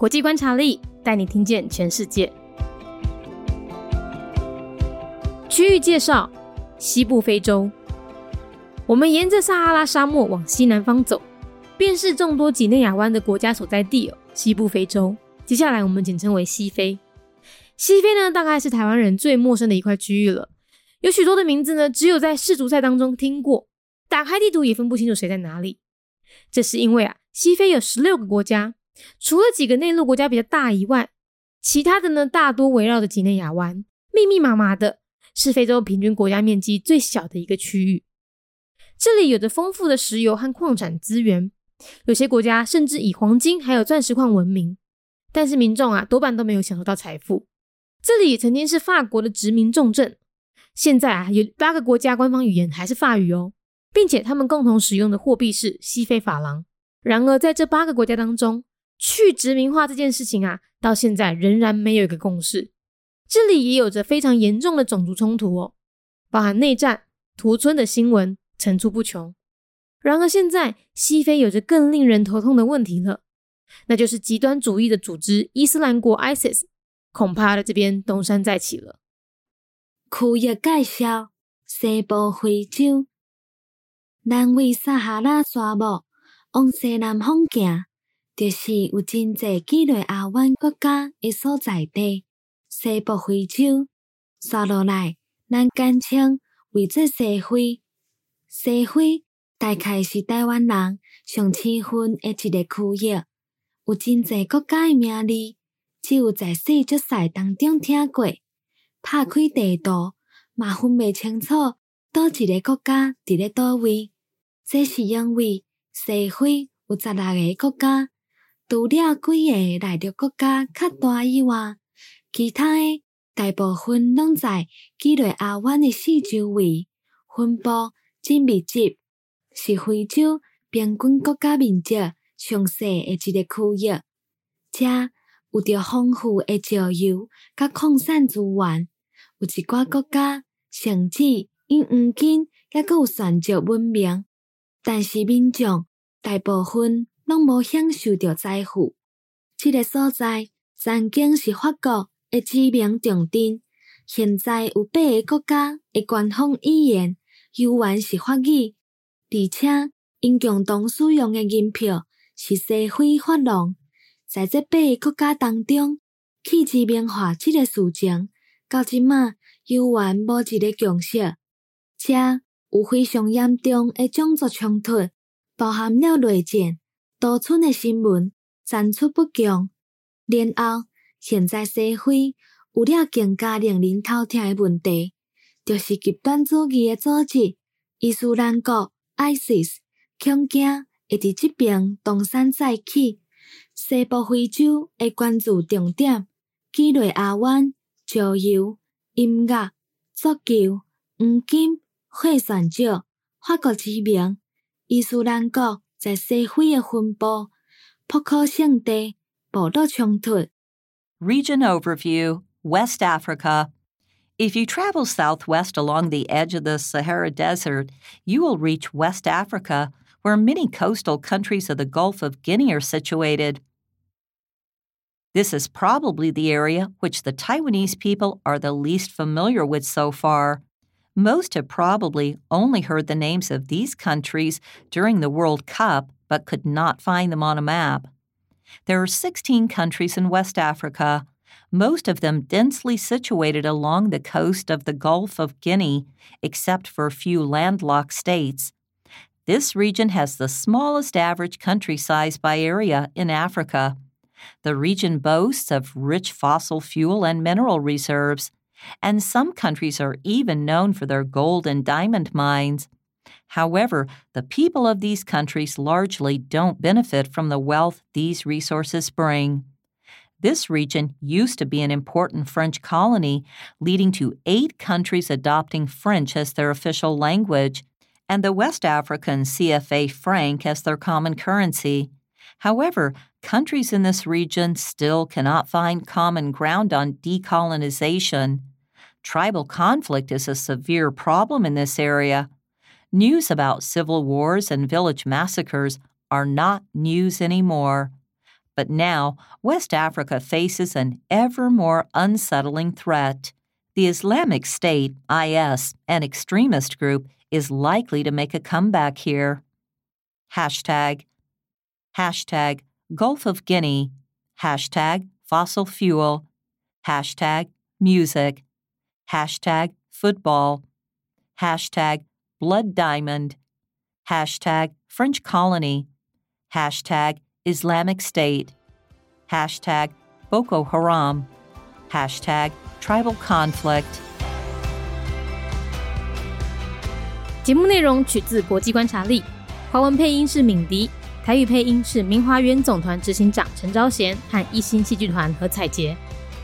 国际观察力带你听见全世界。区域介绍：西部非洲。我们沿着撒哈拉沙漠往西南方走，便是众多几内亚湾的国家所在地哦。西部非洲，接下来我们简称为西非。西非呢，大概是台湾人最陌生的一块区域了。有许多的名字呢，只有在世足赛当中听过，打开地图也分不清楚谁在哪里。这是因为啊，西非有十六个国家。除了几个内陆国家比较大以外，其他的呢大多围绕着几内亚湾，密密麻麻的，是非洲平均国家面积最小的一个区域。这里有着丰富的石油和矿产资源，有些国家甚至以黄金还有钻石矿闻名。但是民众啊多半都没有享受到财富。这里曾经是法国的殖民重镇，现在啊有八个国家官方语言还是法语哦，并且他们共同使用的货币是西非法郎。然而在这八个国家当中，去殖民化这件事情啊，到现在仍然没有一个共识。这里也有着非常严重的种族冲突哦，包含内战、屠村的新闻层出不穷。然而现在西非有着更令人头痛的问题了，那就是极端主义的组织伊斯兰国 （ISIS） 恐怕在这边东山再起了。区域介绍：西部非洲，南为撒哈拉沙漠，往西南方行。就是有真济几类亚湾国家诶所在地，西部非洲，刷落来，咱简称为做西非。西非大概是台湾人上青分诶一个区域，有真济国家诶名字，只有在细足赛当中听过。拍开地图，嘛分袂清楚，倒一个国家伫咧倒位。这是因为西非有十六个国家。除了几个内陆国家较大以外，其他诶大部分拢在几内亚湾诶四周围，分布真密集，是非洲平均国家面积上细诶一个区域。遮有着丰富诶石油甲矿产资源，有一寡国家甚至因黄金抑阁有选择闻名，但是民众大部分。拢无享受着财富。这个所在曾经是法国的知名重镇，现在有八个国家的官方语言犹原是法语，而且因共同使用的银票是西非法郎。在这八个国家当中，去知名化这个事情，到即马犹原无一个共识。且有非常严重的种族冲突，包含了内战。多村的新闻层出不穷，然后现在社会有了更加令人头疼的问题，就是极端主义的组织伊斯兰国 （ISIS） 恐惊会伫即边东山再起。西部非洲的关注重点，几内亚湾、石油、音乐、足球、黄金、火山石、法国知名伊斯兰国。在西非的分布，扑克圣地、部落冲突。Region overview West Africa. If you travel southwest along the edge of the Sahara Desert, you will reach West Africa, where many coastal countries of the Gulf of Guinea are situated. This is probably the area which the Taiwanese people are the least familiar with so far. Most have probably only heard the names of these countries during the World Cup but could not find them on a map. There are 16 countries in West Africa, most of them densely situated along the coast of the Gulf of Guinea, except for a few landlocked states. This region has the smallest average country size by area in Africa. The region boasts of rich fossil fuel and mineral reserves and some countries are even known for their gold and diamond mines. However, the people of these countries largely don't benefit from the wealth these resources bring. This region used to be an important French colony, leading to eight countries adopting French as their official language, and the West African CFA franc as their common currency. However, countries in this region still cannot find common ground on decolonization. Tribal conflict is a severe problem in this area. News about civil wars and village massacres are not news anymore. But now, West Africa faces an ever more unsettling threat. The Islamic State, IS, an extremist group, is likely to make a comeback here. Hashtag, hashtag Gulf of Guinea, hashtag fossil fuel, hashtag music, hashtag football, hashtag blood diamond, hashtag French colony, hashtag Islamic State, hashtag Boko Haram, hashtag tribal conflict. 节目内容取自国际观察力，华文配音是敏迪，台语配音是明华园总团执行长陈昭贤和一星戏剧团何彩杰，